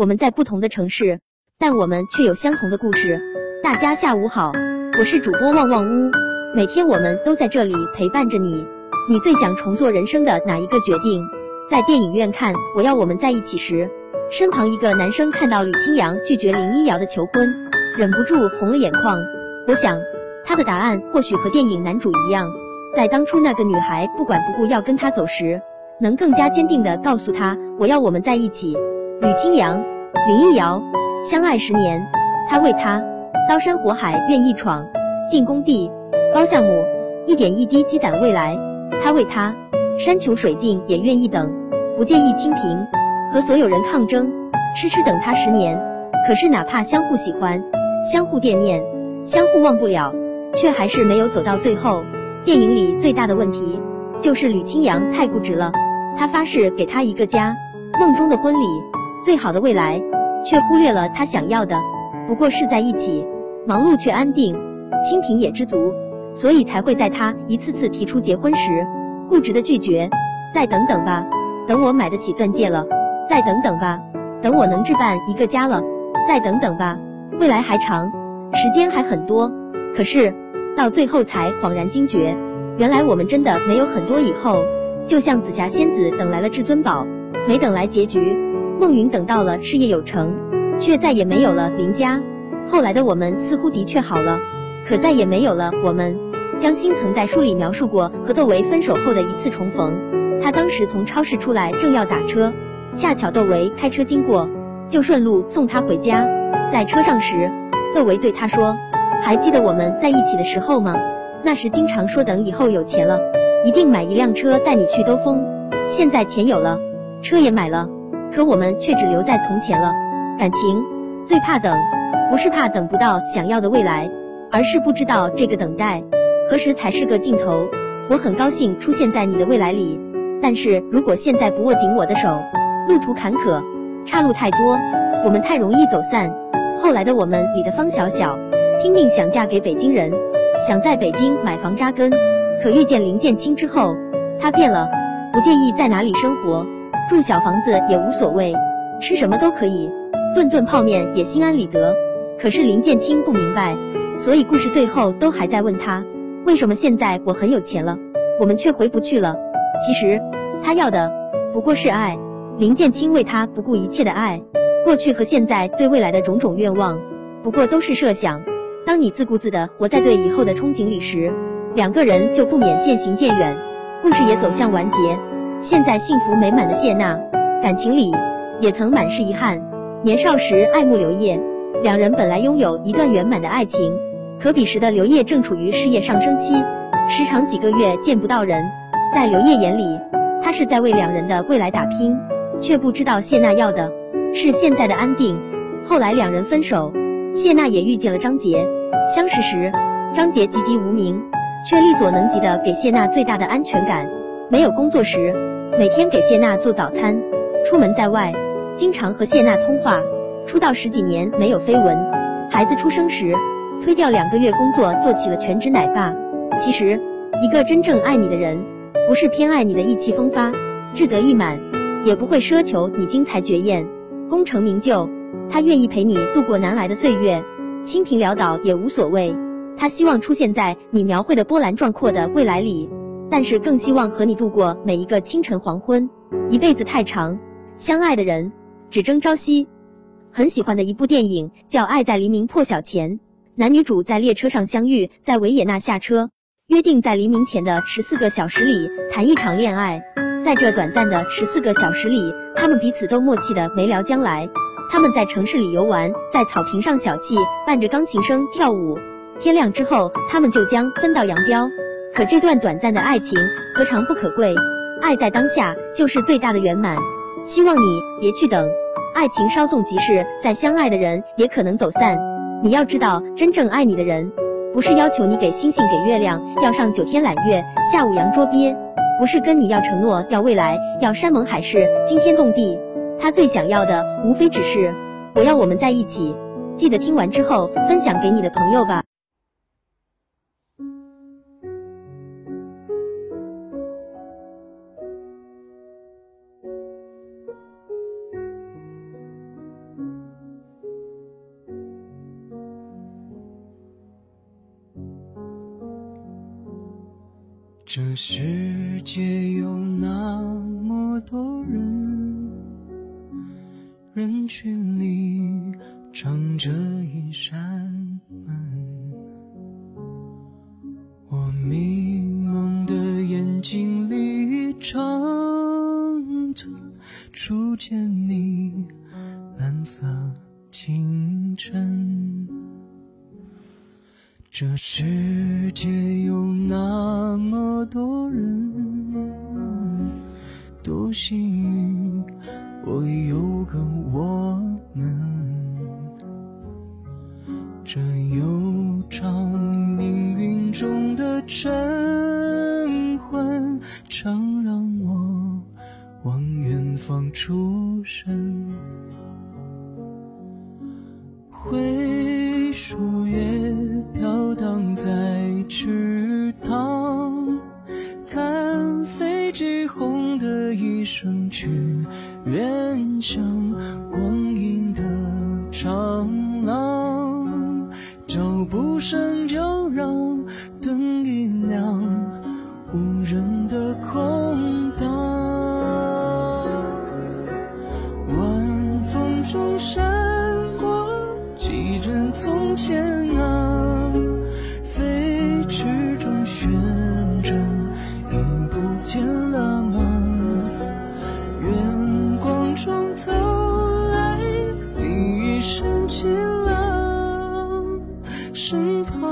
我们在不同的城市，但我们却有相同的故事。大家下午好，我是主播旺旺屋，每天我们都在这里陪伴着你。你最想重做人生的哪一个决定？在电影院看《我要我们在一起》时，身旁一个男生看到吕清扬拒绝林一瑶的求婚，忍不住红了眼眶。我想，他的答案或许和电影男主一样，在当初那个女孩不管不顾要跟他走时，能更加坚定的告诉他我要我们在一起。吕清扬、林一瑶相爱十年，他为她刀山火海愿意闯，进工地包项目，一点一滴积攒未来。他为她山穷水尽也愿意等，不介意清贫，和所有人抗争，痴痴等他十年。可是哪怕相互喜欢，相互惦念，相互忘不了，却还是没有走到最后。电影里最大的问题就是吕清扬太固执了，他发誓给他一个家，梦中的婚礼。最好的未来，却忽略了他想要的，不过是在一起，忙碌却安定，清贫也知足，所以才会在他一次次提出结婚时，固执的拒绝。再等等吧，等我买得起钻戒了；再等等吧，等我能置办一个家了；再等等吧，未来还长，时间还很多。可是到最后才恍然惊觉，原来我们真的没有很多以后。就像紫霞仙子等来了至尊宝，没等来结局。孟云等到了事业有成，却再也没有了林家。后来的我们似乎的确好了，可再也没有了我们。江心曾在书里描述过和窦唯分手后的一次重逢。他当时从超市出来，正要打车，恰巧窦唯开车经过，就顺路送他回家。在车上时，窦唯对他说：“还记得我们在一起的时候吗？那时经常说等以后有钱了，一定买一辆车带你去兜风。现在钱有了，车也买了。”可我们却只留在从前了。感情最怕等，不是怕等不到想要的未来，而是不知道这个等待何时才是个尽头。我很高兴出现在你的未来里，但是如果现在不握紧我的手，路途坎坷，岔路太多，我们太容易走散。后来的我们里的方小小，拼命想嫁给北京人，想在北京买房扎根，可遇见林建清之后，他变了，不介意在哪里生活。住小房子也无所谓，吃什么都可以，顿顿泡面也心安理得。可是林建清不明白，所以故事最后都还在问他，为什么现在我很有钱了，我们却回不去了？其实他要的不过是爱，林建清为他不顾一切的爱，过去和现在对未来的种种愿望，不过都是设想。当你自顾自的活在对以后的憧憬里时，两个人就不免渐行渐远，故事也走向完结。现在幸福美满的谢娜，感情里也曾满是遗憾。年少时爱慕刘烨，两人本来拥有一段圆满的爱情，可彼时的刘烨正处于事业上升期，时常几个月见不到人。在刘烨眼里，他是在为两人的未来打拼，却不知道谢娜要的是现在的安定。后来两人分手，谢娜也遇见了张杰。相识时，张杰籍籍无名，却力所能及的给谢娜最大的安全感。没有工作时。每天给谢娜做早餐，出门在外，经常和谢娜通话。出道十几年没有绯闻，孩子出生时，推掉两个月工作做起了全职奶爸。其实，一个真正爱你的人，不是偏爱你的意气风发、志得意满，也不会奢求你精彩绝艳、功成名就。他愿意陪你度过难挨的岁月，清贫潦倒也无所谓。他希望出现在你描绘的波澜壮阔的未来里。但是更希望和你度过每一个清晨黄昏，一辈子太长，相爱的人只争朝夕。很喜欢的一部电影叫《爱在黎明破晓前》，男女主在列车上相遇，在维也纳下车，约定在黎明前的十四个小时里谈一场恋爱。在这短暂的十四个小时里，他们彼此都默契的没聊将来。他们在城市里游玩，在草坪上小憩，伴着钢琴声跳舞。天亮之后，他们就将分道扬镳。可这段短暂的爱情何尝不可贵？爱在当下就是最大的圆满。希望你别去等，爱情稍纵即逝，再相爱的人也可能走散。你要知道，真正爱你的人，不是要求你给星星给月亮，要上九天揽月，下五洋捉鳖，不是跟你要承诺，要未来，要山盟海誓，惊天动地。他最想要的，无非只是我要我们在一起。记得听完之后分享给你的朋友吧。这世界有那么多人，人群里藏着一扇门。我迷蒙的眼睛里，藏着初见你蓝色清晨。这世界多人，多幸运，我有个我们。这悠长命运中的晨昏，常让我往远方出神。灰树叶飘荡在池去，远向光阴的长廊，脚步声叫嚷，灯一亮，无人的空荡，晚风中闪过几帧从前啊，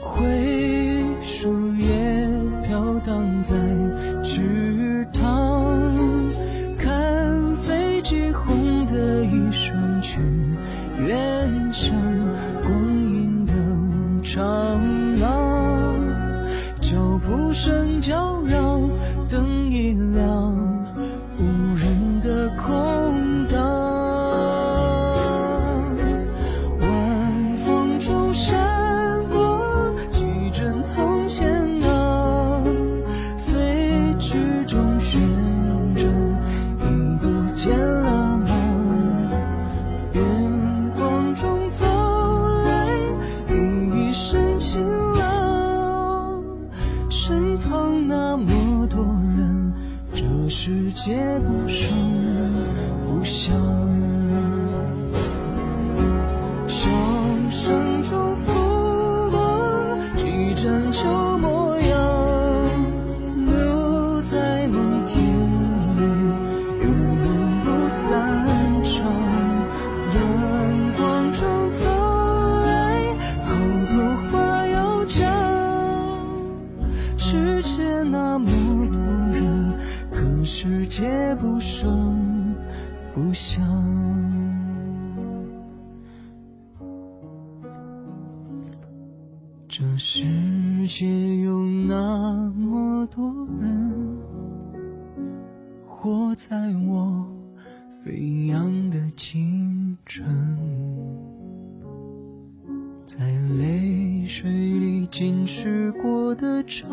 灰树叶飘荡在池塘，看飞机轰的一声去，远乡光阴的长廊，脚步声叫嚷，世界不声不响。不响。这世界有那么多人，活在我飞扬的青春，在泪水里浸湿过的长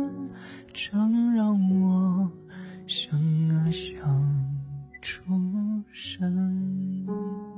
吻，常让我想啊想出生。